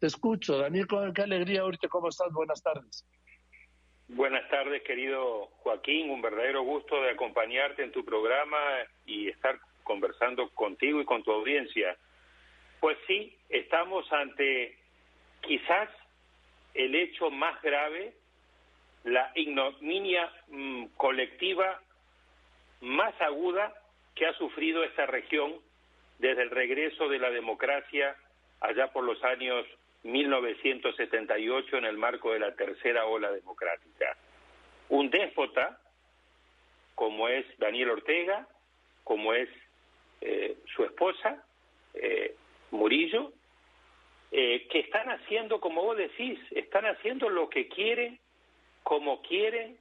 Te escucho, Daniel, qué alegría ahorita, ¿cómo estás? Buenas tardes. Buenas tardes, querido Joaquín. Un verdadero gusto de acompañarte en tu programa y estar conversando contigo y con tu audiencia. Pues sí, estamos ante quizás el hecho más grave, la ignominia mm, colectiva más aguda que ha sufrido esta región desde el regreso de la democracia allá por los años 1978 en el marco de la tercera ola democrática. Un déspota, como es Daniel Ortega, como es eh, su esposa, eh, Murillo, eh, que están haciendo, como vos decís, están haciendo lo que quieren, como quieren,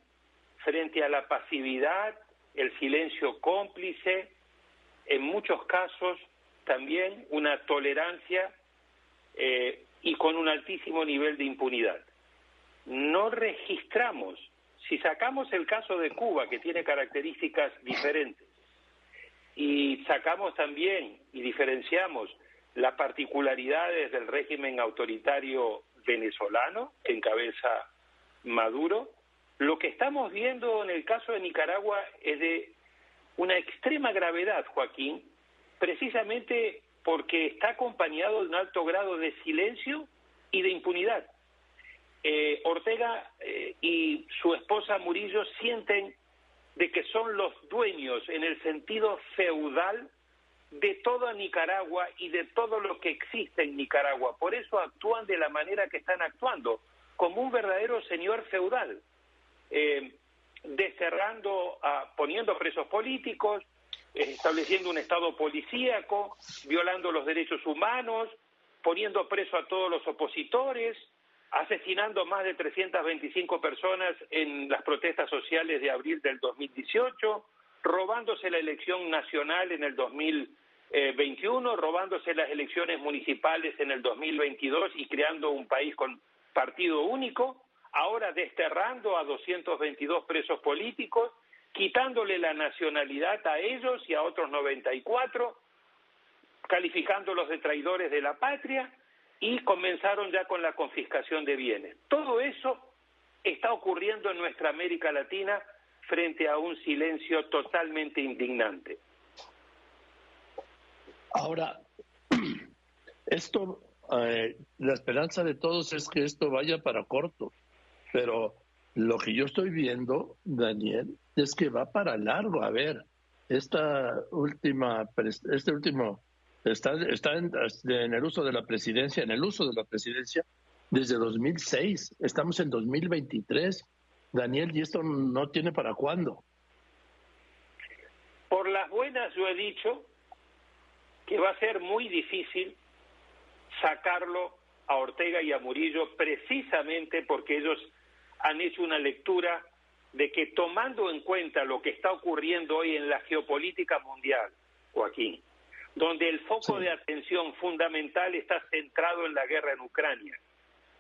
frente a la pasividad, el silencio cómplice, en muchos casos también una tolerancia y con un altísimo nivel de impunidad. No registramos, si sacamos el caso de Cuba, que tiene características diferentes, y sacamos también y diferenciamos las particularidades del régimen autoritario venezolano que encabeza Maduro, lo que estamos viendo en el caso de Nicaragua es de una extrema gravedad, Joaquín, precisamente porque está acompañado de un alto grado de silencio y de impunidad. Eh, Ortega eh, y su esposa Murillo sienten de que son los dueños en el sentido feudal de toda Nicaragua y de todo lo que existe en Nicaragua. Por eso actúan de la manera que están actuando, como un verdadero señor feudal, eh, desterrando, a, poniendo presos políticos, estableciendo un Estado policíaco, violando los derechos humanos, poniendo preso a todos los opositores, asesinando más de 325 personas en las protestas sociales de abril del 2018, robándose la elección nacional en el 2021, robándose las elecciones municipales en el 2022 y creando un país con partido único, ahora desterrando a 222 presos políticos, quitándole la nacionalidad a ellos y a otros 94, calificándolos de traidores de la patria y comenzaron ya con la confiscación de bienes. Todo eso está ocurriendo en nuestra América Latina frente a un silencio totalmente indignante. Ahora, esto, eh, la esperanza de todos es que esto vaya para corto, pero lo que yo estoy viendo, Daniel, es que va para largo. A ver, esta última, este último está, está en, en, el uso de la presidencia, en el uso de la presidencia desde 2006. Estamos en 2023. Daniel, ¿y esto no tiene para cuándo? Por las buenas yo he dicho que va a ser muy difícil sacarlo a Ortega y a Murillo precisamente porque ellos han hecho una lectura de que tomando en cuenta lo que está ocurriendo hoy en la geopolítica mundial, Joaquín, donde el foco de atención fundamental está centrado en la guerra en Ucrania.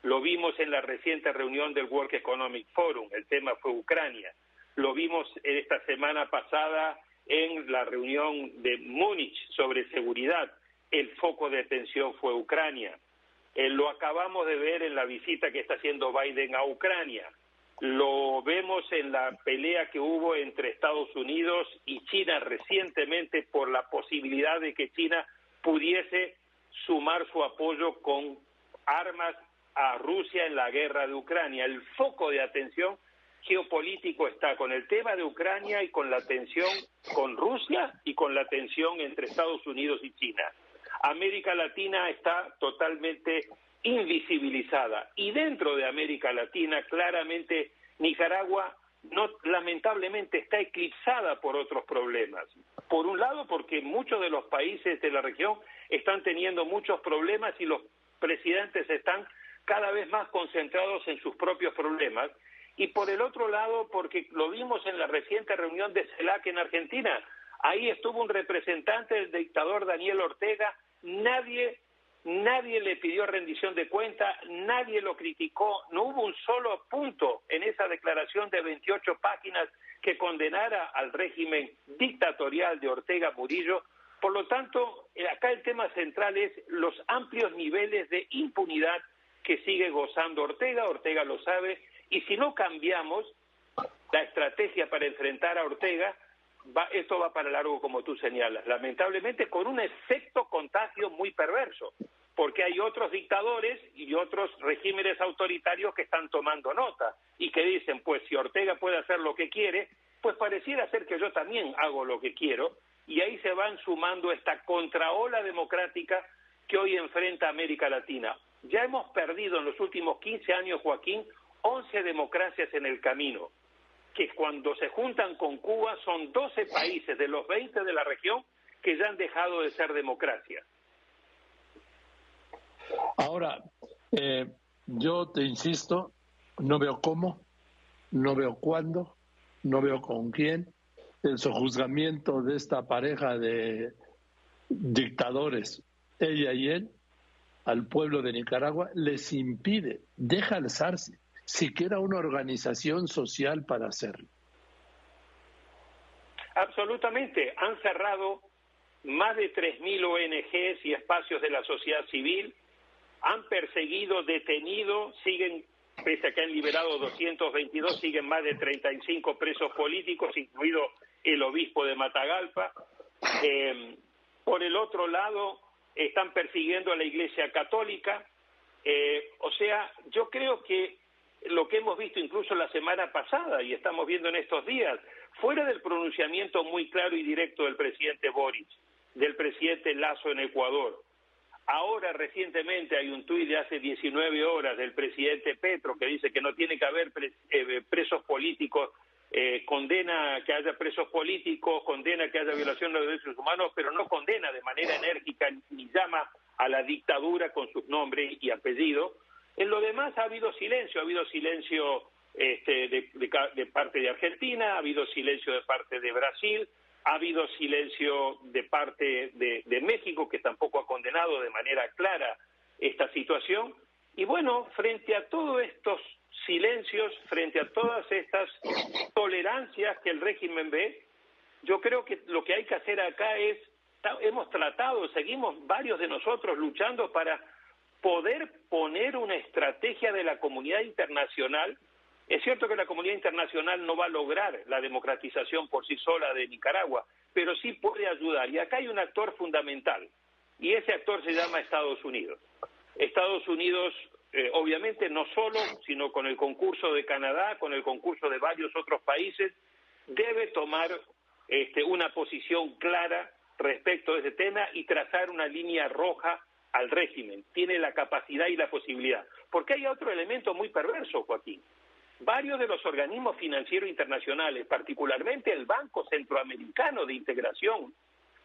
Lo vimos en la reciente reunión del World Economic Forum, el tema fue Ucrania. Lo vimos esta semana pasada en la reunión de Múnich sobre seguridad, el foco de atención fue Ucrania. Eh, lo acabamos de ver en la visita que está haciendo Biden a Ucrania. Lo vemos en la pelea que hubo entre Estados Unidos y China recientemente por la posibilidad de que China pudiese sumar su apoyo con armas a Rusia en la guerra de Ucrania. El foco de atención geopolítico está con el tema de Ucrania y con la tensión con Rusia y con la tensión entre Estados Unidos y China. América Latina está totalmente invisibilizada y dentro de América Latina claramente Nicaragua no lamentablemente está eclipsada por otros problemas. Por un lado porque muchos de los países de la región están teniendo muchos problemas y los presidentes están cada vez más concentrados en sus propios problemas y por el otro lado porque lo vimos en la reciente reunión de CELAC en Argentina, ahí estuvo un representante del dictador Daniel Ortega nadie, nadie le pidió rendición de cuenta, nadie lo criticó, no hubo un solo punto en esa declaración de 28 páginas que condenara al régimen dictatorial de Ortega Murillo. Por lo tanto, eh, acá el tema central es los amplios niveles de impunidad que sigue gozando Ortega, Ortega lo sabe, y si no cambiamos la estrategia para enfrentar a Ortega, esto va para largo como tú señalas, lamentablemente con un efecto contagio muy perverso, porque hay otros dictadores y otros regímenes autoritarios que están tomando nota y que dicen, pues si Ortega puede hacer lo que quiere, pues pareciera ser que yo también hago lo que quiero, y ahí se van sumando esta contraola democrática que hoy enfrenta América Latina. Ya hemos perdido en los últimos 15 años, Joaquín, 11 democracias en el camino, que cuando se juntan con Cuba son 12 países de los 20 de la región que ya han dejado de ser democracias. Ahora, eh, yo te insisto, no veo cómo, no veo cuándo, no veo con quién. El sojuzgamiento de esta pareja de dictadores, ella y él, al pueblo de Nicaragua, les impide, deja alzarse, siquiera una organización social para hacerlo. Absolutamente. Han cerrado más de 3.000 ONGs y espacios de la sociedad civil, han perseguido, detenido, siguen pese a que han liberado 222, siguen más de 35 presos políticos, incluido el obispo de Matagalpa. Eh, por el otro lado, están persiguiendo a la Iglesia Católica. Eh, o sea, yo creo que lo que hemos visto incluso la semana pasada y estamos viendo en estos días, fuera del pronunciamiento muy claro y directo del presidente Boric, del presidente Lazo en Ecuador, Ahora recientemente hay un tuit de hace 19 horas del presidente Petro que dice que no tiene que haber eh, presos políticos, eh, condena que haya presos políticos, condena que haya violación de los derechos humanos, pero no condena de manera enérgica ni llama a la dictadura con sus nombres y apellidos. En lo demás ha habido silencio, ha habido silencio este, de parte de Argentina, ha habido silencio de parte de Brasil, ha habido silencio de parte de, México, que tampoco ha condenado de manera clara esta situación. Y bueno, frente a todos estos silencios, frente a todas estas tolerancias que el régimen ve, yo creo que lo que hay que hacer acá es, hemos tratado, seguimos varios de nosotros luchando para poder poner una estrategia de la comunidad internacional es cierto que la comunidad internacional no va a lograr la democratización por sí sola de Nicaragua, pero sí puede ayudar. Y acá hay un actor fundamental, y ese actor se llama Estados Unidos. Estados Unidos, eh, obviamente, no solo, sino con el concurso de Canadá, con el concurso de varios otros países, debe tomar este, una posición clara respecto a ese tema y trazar una línea roja al régimen. Tiene la capacidad y la posibilidad. Porque hay otro elemento muy perverso, Joaquín varios de los organismos financieros internacionales, particularmente el Banco Centroamericano de Integración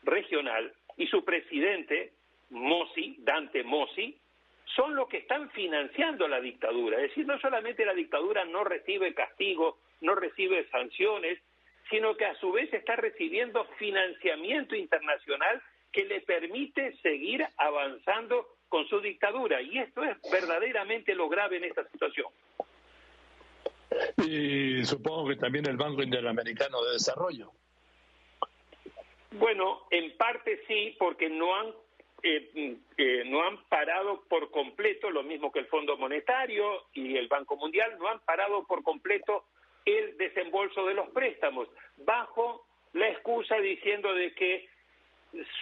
Regional y su presidente, Mossi, Dante Mossi, son los que están financiando la dictadura. Es decir, no solamente la dictadura no recibe castigo, no recibe sanciones, sino que a su vez está recibiendo financiamiento internacional que le permite seguir avanzando con su dictadura. Y esto es verdaderamente lo grave en esta situación. Y supongo que también el Banco Interamericano de Desarrollo. Bueno, en parte sí, porque no han eh, eh, no han parado por completo, lo mismo que el Fondo Monetario y el Banco Mundial, no han parado por completo el desembolso de los préstamos, bajo la excusa diciendo de que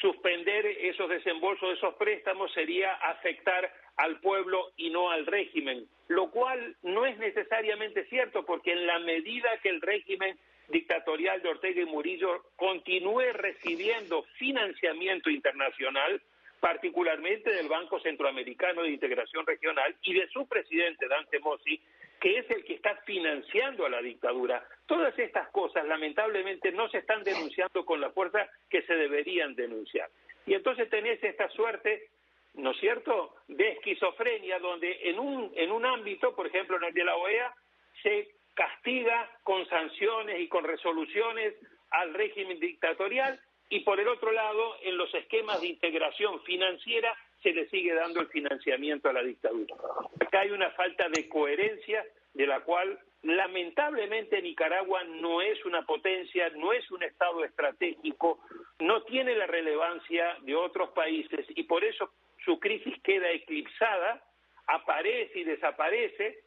suspender esos desembolsos de esos préstamos sería afectar al pueblo y no al régimen, lo cual no es necesariamente cierto porque en la medida que el régimen dictatorial de Ortega y Murillo continúe recibiendo financiamiento internacional, particularmente del Banco Centroamericano de Integración Regional y de su presidente Dante Mossi, que es el que está financiando a la dictadura. Todas estas cosas lamentablemente no se están denunciando con la fuerza que se deberían denunciar. Y entonces tenés esta suerte ¿no es cierto?, de esquizofrenia, donde en un, en un ámbito, por ejemplo en el de la OEA, se castiga con sanciones y con resoluciones al régimen dictatorial y por el otro lado, en los esquemas de integración financiera se le sigue dando el financiamiento a la dictadura. Acá hay una falta de coherencia de la cual lamentablemente Nicaragua no es una potencia, no es un estado estratégico, no tiene la relevancia de otros países y por eso su crisis queda eclipsada, aparece y desaparece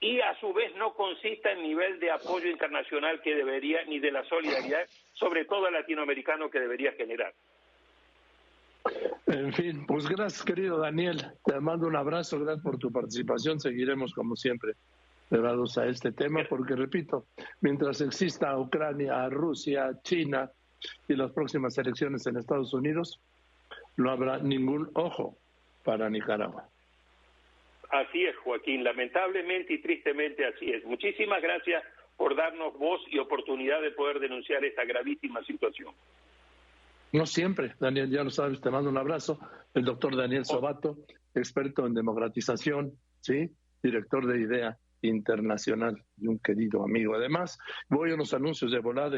y a su vez no consista en nivel de apoyo internacional que debería, ni de la solidaridad, sobre todo latinoamericano, que debería generar. En fin, pues gracias querido Daniel, te mando un abrazo, gracias por tu participación, seguiremos como siempre pegados a este tema, porque repito, mientras exista Ucrania, Rusia, China y las próximas elecciones en Estados Unidos, no habrá ningún ojo para Nicaragua. Así es, Joaquín, lamentablemente y tristemente así es. Muchísimas gracias por darnos voz y oportunidad de poder denunciar esta gravísima situación. No siempre, Daniel, ya lo sabes, te mando un abrazo. El doctor Daniel Sobato, experto en democratización, ¿sí? Director de IDEA Internacional y un querido amigo. Además, voy a unos anuncios de volada.